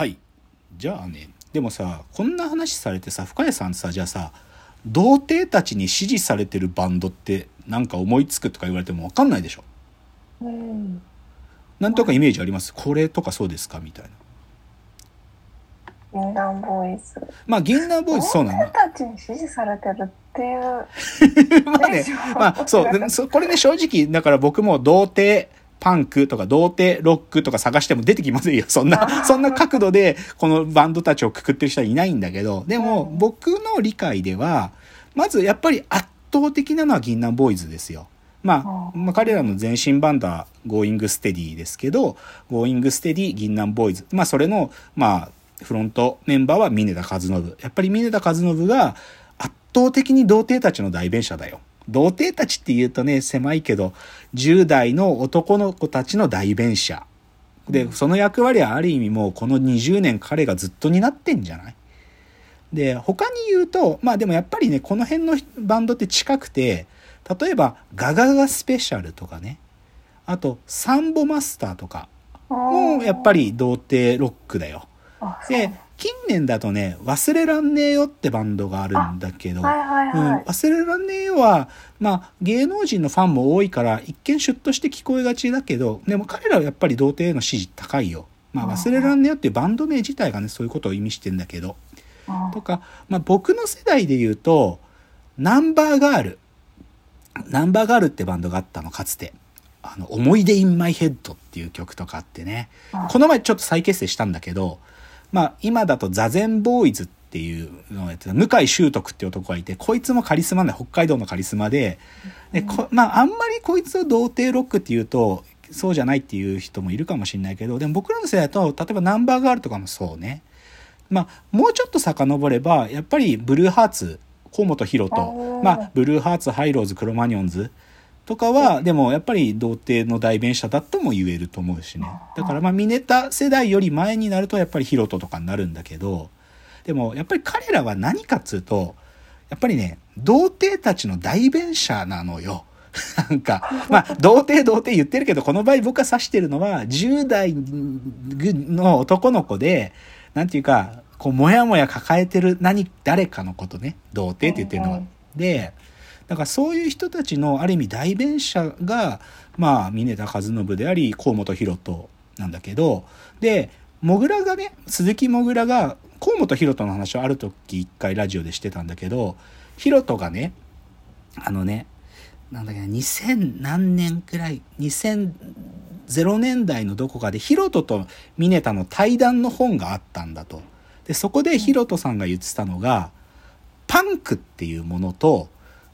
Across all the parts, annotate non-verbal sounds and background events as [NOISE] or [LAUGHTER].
はいじゃあねでもさこんな話されてさ深谷さんさじゃあさ童貞たちに支持されてるバンドってなんか思いつくとか言われても分かんないでしょ？うん。なんとかイメージあります？これとかそうですか？みたいな銀杏ボーイズ。まあ銀杏ボーイズそうなの童貞たちに支持されてるっていう。[LAUGHS] まあね、まあそう、[LAUGHS] これね正直、だから僕も童貞パンクとか童貞ロックとか探しても出てきませんよ。[LAUGHS] そんな、[LAUGHS] そんな角度でこのバンドたちをくくってる人はいないんだけど、でもうん僕の理解では、まずやっぱり圧倒的なのは銀杏ボーイズですよ。まあ、うんまあ彼らの前身バンドは Going Steady ですけど、Going Steady 銀杏ボーイズ。まあそれの、まあ、フロントメンバーは峰田和信。やっぱり峰田和信が圧倒的に童貞たちの代弁者だよ。童貞たちって言うとね、狭いけど、10代の男の子たちの代弁者。で、その役割はある意味もうこの20年彼がずっと担ってんじゃない？で、他に言うと、まあでもやっぱりね、この辺のバンドって近くて、例えばガガガスペシャルとかね、あとサンボマスターとかもやっぱり。り童貞ロックだよ。で、近年だとね、忘れらんねえよってバンドがあるんだけど、はいはいうん、はい。忘れらんねえよは、まあ、芸能人のファンも多いから、一見シュッとして聞こえがちだけど、でも彼らはやっぱり童貞への支持高いよ。まあ、うん忘れらんねえよっていうバンド名自体がね、そういうことを意味してんだけど。うんとか、まあ、僕の世代で言うと、ナンバーガール。ナンバーガールってバンドがあったの、かつて。あの、思い出インマイヘッドっていう曲とかあってね。うんこの前ちょっと再結成したんだけど、まあ、今だとザゼンボーイズっていうのをやってた、向井修徳っていう男がいて、こいつもカリスマで、北海道のカリスマで、で、こまあ、あんまりこいつを童貞ロックっていうと、そうじゃないっていう人もいるかもしれないけど、でも僕らの世代だと、例えばナンバーガールとかもそうね。まあ、もうちょっと遡れば、やっぱりブルーハーツ、河本ロとまあ、ブルーハーツ、ハイローズ、クロマニオンズとかは、でもやっぱり童貞の代弁者だとも言えると思うしね。だからまあ、ミネタ世代より前になるとやっぱりヒロトとかになるんだけど、でもやっぱり彼らは何かっつうと、やっぱりね、童貞たちの代弁者なのよ。[LAUGHS] なんか、まあ、童貞童貞言ってるけど、この場合僕が指してるのは、10代の男の子で、なんていうか、こう、もやもや抱えてる何、誰かのことね、童貞って言ってるのは。で、だからそういう人たちのある意味代弁者が、まあ、峰田和信であり、河本ロ人なんだけど、で、もぐらがね、鈴木もぐらが、河本ロ人の話をある時一回ラジオでしてたんだけど、ヒロトがね、あのね、なんだっけな、2000何年くらい、2000年代のどこかでヒロトとミネタの対談の本があったんだと。で、そこでヒロトさんが言ってたのが、パンクっていうものと、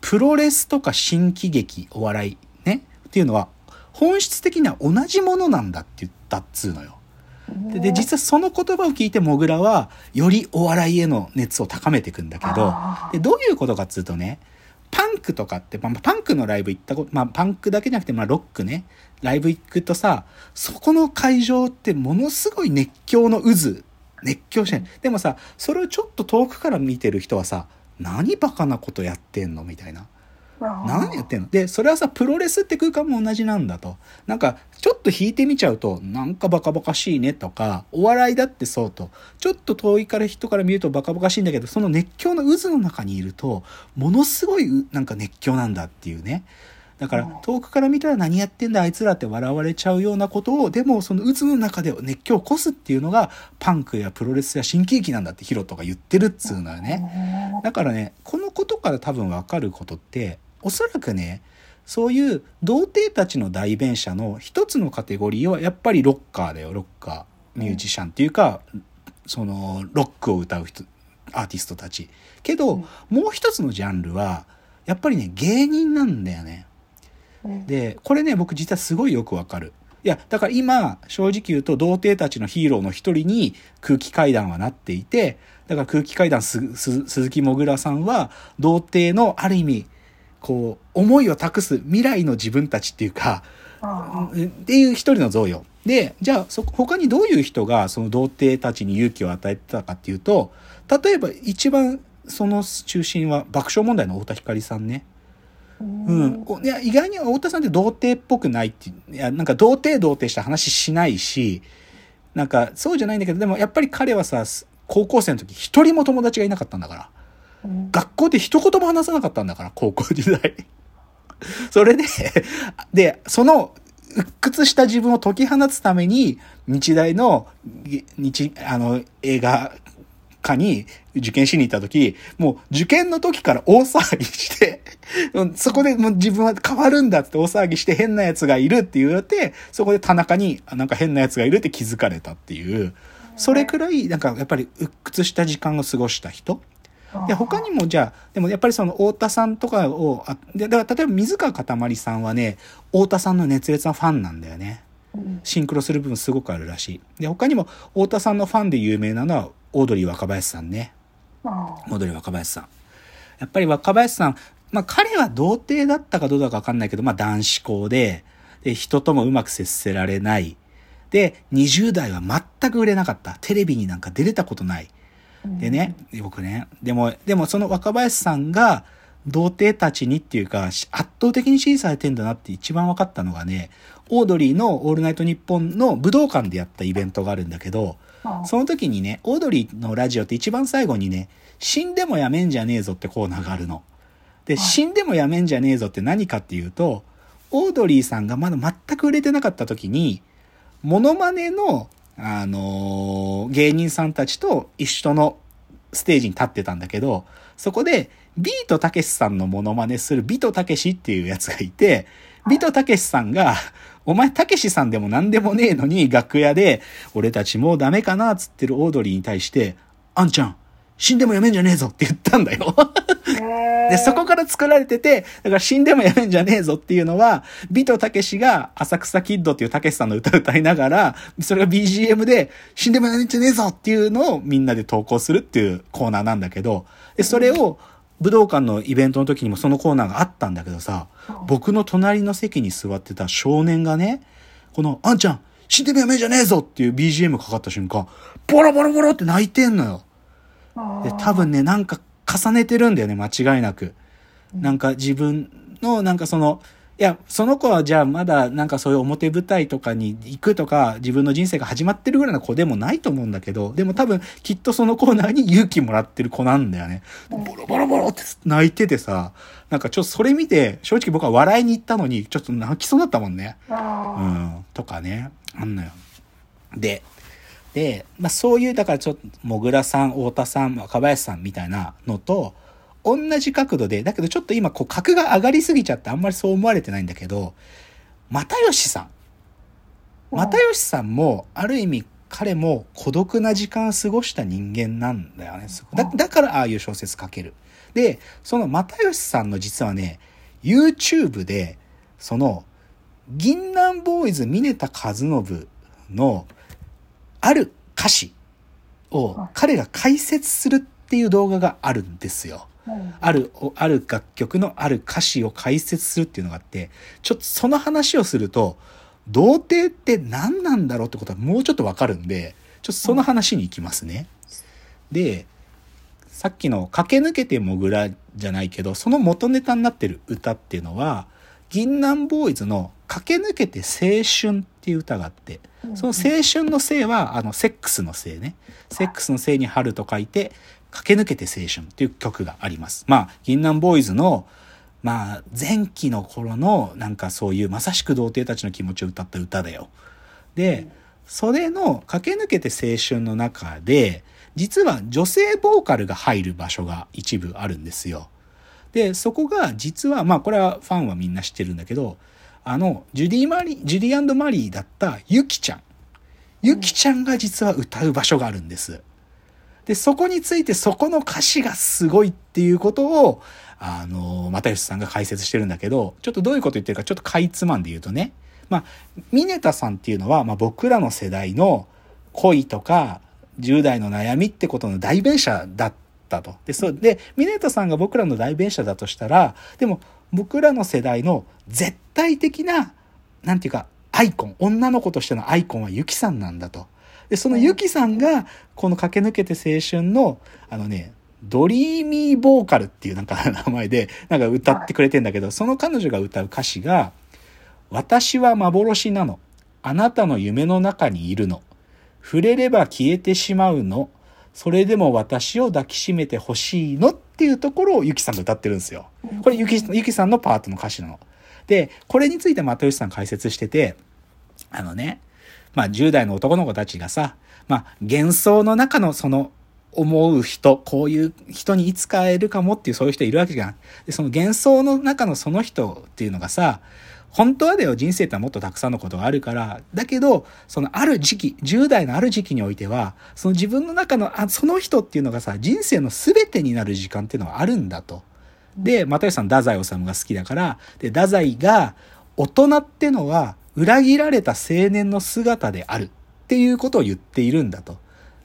プロレスとか新喜劇、お笑い、ね、っていうのは、本質的には同じものなんだって言ったっつうのよ。でで実はその言葉を聞いてモグラはよりお笑いへの熱を高めていくんだけどでどういうことかっつうとねパンクとかって、まあ、パンクのライブ行ったこと、まあ、パンクだけじゃなくて、まあ、ロックねライブ行くとさそこの会場ってものすごい熱狂の渦熱狂してるでもさそれをちょっと遠くから見てる人はさ何バカなことやってんの？みたいな何やってんの？で、それはさ、プロレスって空間も同じなんだと。なんか、ちょっと引いてみちゃうと、なんかバカバカしいねとか、お笑いだってそうと。ちょっと遠いから人から見るとバカバカしいんだけど、その熱狂の渦の中にいると、ものすごいうなんか熱狂なんだっていうね。だからうん、遠くから見たら何やってんだあいつらって笑われちゃうようなことを、でもその渦の中で熱狂を起こすっていうのが、パンクやプロレスや新喜劇なんだってヒロトが言ってるっつうのよね。だからね、このことから多分わかることって、おそらくね、そういう童貞たちの代弁者の一つのカテゴリーはやっぱりロッカーだよ、ロッカー。ミュージシャンっていうか、その、ロックを歌う人、アーティストたち。けど、うんもう一つのジャンルは、やっぱりね、芸人なんだよね。うんで、これね、僕実はすごいよくわかる。いや、だから今、正直言うと、童貞たちのヒーローの一人に空気階段はなっていて、だから空気階段す、す、鈴木もぐらさんは、童貞のある意味、こう、思いを託す未来の自分たちっていうか、っていう一人の像よ。で、じゃあ、そ、他にどういう人がその童貞たちに勇気を与えてたかっていうと、例えば一番その中心は爆笑問題の太田光さんね。ーうん。いや、意外に太田さんって童貞っぽくないっていや、なんか童貞童貞した話しないし、なんか、そうじゃないんだけど、でもやっぱり彼はさ、高校生の時一人も友達がいなかったんだから。うん学校で一言も話さなかったんだから、高校時代。[LAUGHS] それで、で、その、鬱屈した自分を解き放つために、日大の、ぎ日、あの、映画科に受験しに行った時、もう受験の時から大騒ぎして、う [LAUGHS] んそこでもう自分は変わるんだって大騒ぎして変な奴がいるって言われて、そこで田中にあなんか変な奴がいるって気づかれたっていう、それくらいなんかやっぱり鬱屈した時間を過ごした人で、他にもじゃあ、でもやっぱりその太田さんとかを、あで、だから例えば水川かたまりさんはね、太田さんの熱烈なファンなんだよね。うんシンクロする部分すごくあるらしい。で、他にも太田さんのファンで有名なのは、オードリー若林さんね。あオードリー若林さん。やっぱり若林さん、まあ彼は童貞だったかどうだかわかんないけど、まあ男子校で、で、人ともうまく接せられない。で、20代は全く売れなかった。テレビになんか出れたことない。でね、僕ね、でも、でもその若林さんが、童貞たちにっていうか、し圧倒的に支持されてんだなって一番分かったのがね、オードリーのオールナイトニッポンの武道館でやったイベントがあるんだけど、あその時にね、オードリーのラジオって一番最後にね、死んでもやめんじゃねえぞってコーナーがあるの。で、はい。死んでもやめんじゃねえぞって何かっていうと、オードリーさんがまだ全く売れてなかった時に、モノマネの、あのー芸人さんたちと一緒のステージに立ってたんだけど、そこで、ビートたけしさんのモノマネするビートたけしっていうやつがいて、ビートたけしさんが、お前たけしさんでも何でもねえのに楽屋で、俺たちもうダメかなっつってるオードリーに対して、あんちゃん、死んでもやめんじゃねえぞって言ったんだよ。で、そこから作られてて、だから死んでもやめんじゃねえぞっていうのは、ビトたけしが浅草キッドっていうたけしさんの歌を歌いながら、それが BGM で死んでもやめんじゃねえぞっていうのをみんなで投稿するっていうコーナーなんだけど、で、それを武道館のイベントの時にもそのコーナーがあったんだけどさ、僕の隣の席に座ってた少年がね、この、あんちゃん、死んでもやめんじゃねえぞっていう BGM かかった瞬間、ボロボロボロって泣いてんのよ。で、多分ね、なんか重ねてるんだよね、間違いなく。なんか自分の、なんかその、いや、その子はじゃあまだなんかそういう表舞台とかに行くとか、自分の人生が始まってるぐらいの子でもないと思うんだけど、でも多分きっとそのコーナーに勇気もらってる子なんだよね。ボロボロボロって泣いててさ、なんかちょっとそれ見て、正直僕は笑いに行ったのに、ちょっと泣きそうだったもんね。うあん、とかね、あんのよ。で、で、まあそういう、だからちょっと、もぐらさん、太田さん、若林さんみたいなのと、同じ角度で、だけどちょっと今、こう、格が上がりすぎちゃってあんまりそう思われてないんだけど、又吉さん。うん又吉さんも、ある意味、彼も孤独な時間を過ごした人間なんだよね。だだからああいう小説書ける。で、その又吉さんの実はね、YouTube で、その、銀杏ボーイズ峰田和信のある歌詞を彼が解説するっていう動画があるんですよ。ある、おある楽曲のある歌詞を解説するっていうのがあって、ちょっとその話をすると、童貞って何なんだろうってことはもうちょっとわかるんで、ちょっとその話に行きますね。で、さっきの駆け抜けてもぐらじゃないけど、その元ネタになってる歌っていうのは、銀杏ボーイズの駆け抜けて青春っていう歌があって、その青春のせいは、あの、セックスのせいね。セックスのせいに春と書いて、駆け抜けて青春っていう曲があります。まあ、銀杏ボーイズの、まあ、前期の頃の、なんかそういう、まさしく童貞たちの気持ちを歌った歌だよ。で、それの駆け抜けて青春の中で、実は女性ボーカルが入る場所が一部あるんですよ。で、そこが実は、まあこれはファンはみんな知ってるんだけど、あの、ジュディ・マリー、ジュディマリーだったユキちゃん。ユキちゃんが実は歌う場所があるんです。で、そこについてそこの歌詞がすごいっていうことを、あの、又吉さんが解説してるんだけど、ちょっとどういうこと言ってるかちょっとかいつまんで言うとね、まあ、ミネタさんっていうのは、まあ僕らの世代の恋とか10代の悩みってことの代弁者だったと。で、そう、で、ミネタさんが僕らの代弁者だとしたら、でも僕らの世代の絶対的な、なんていうか、アイコン、女の子としてのアイコンはユキさんなんだと。で、そのユキさんが、この駆け抜けて青春の、あのね、ドリーミーボーカルっていうなんか名前で、なんか歌ってくれてんだけど、その彼女が歌う歌詞が、私は幻なの。あなたの夢の中にいるの。触れれば消えてしまうの。それでも私を抱きしめてほしいのっていうところをゆきさんが歌ってるんですよ。これゆき、ゆきさんのパートの歌詞なの。で、これについて又吉さん解説してて、あのね、まあ10代の男の子たちがさ、まあ幻想の中のその思う人、こういう人にいつか会えるかもっていうそういう人いるわけじゃん。で、その幻想の中のその人っていうのがさ、本当はだよ、人生ってはもっとたくさんのことがあるから。だけど、そのある時期、10代のある時期においては、その自分の中の、あ、その人っていうのがさ、人生の全てになる時間っていうのはあるんだと。で、又吉さん、太宰治が好きだから、で、太宰が、大人ってのは、裏切られた青年の姿であるっていうことを言っているんだと。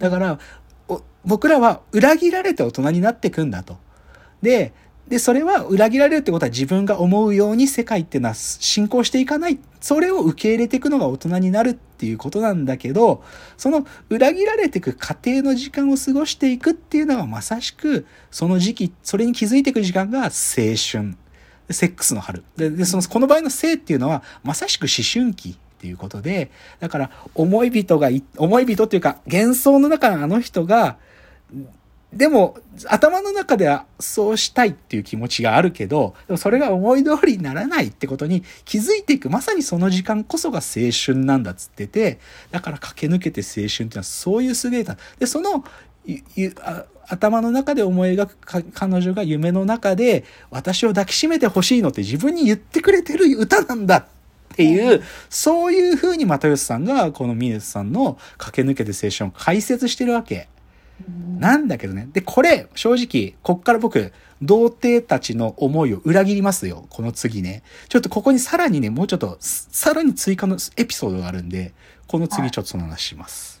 だから、僕らは裏切られて大人になっていくんだと。で、で、それは裏切られるってことは自分が思うように世界っていうのは進行していかない。それを受け入れていくのが大人になるっていうことなんだけど、その裏切られていく過程の時間を過ごしていくっていうのがまさしく、その時期、それに気づいていく時間が青春。セックスの春。で、でその、この場合の性っていうのは、まさしく思春期っていうことで、だから、思い人が思い人っていうか、幻想の中のあの人が、でも、頭の中ではそうしたいっていう気持ちがあるけど、でもそれが思い通りにならないってことに気づいていく、まさにその時間こそが青春なんだっつってて、だから駆け抜けて青春っていうのはそういう優れた。で、その、頭の中で思い描く彼女が夢の中で私を抱きしめてほしいのって自分に言ってくれてる歌なんだっていう、そういう風に又吉さんがこのミネスさんの駆け抜けて青春を解説してるわけ。なんだけどね。で、これ、正直、こっから僕、童貞たちの思いを裏切りますよ。この次ね。ちょっとここにさらにね、もうちょっと、さらに追加のエピソードがあるんで、この次ちょっとその話します。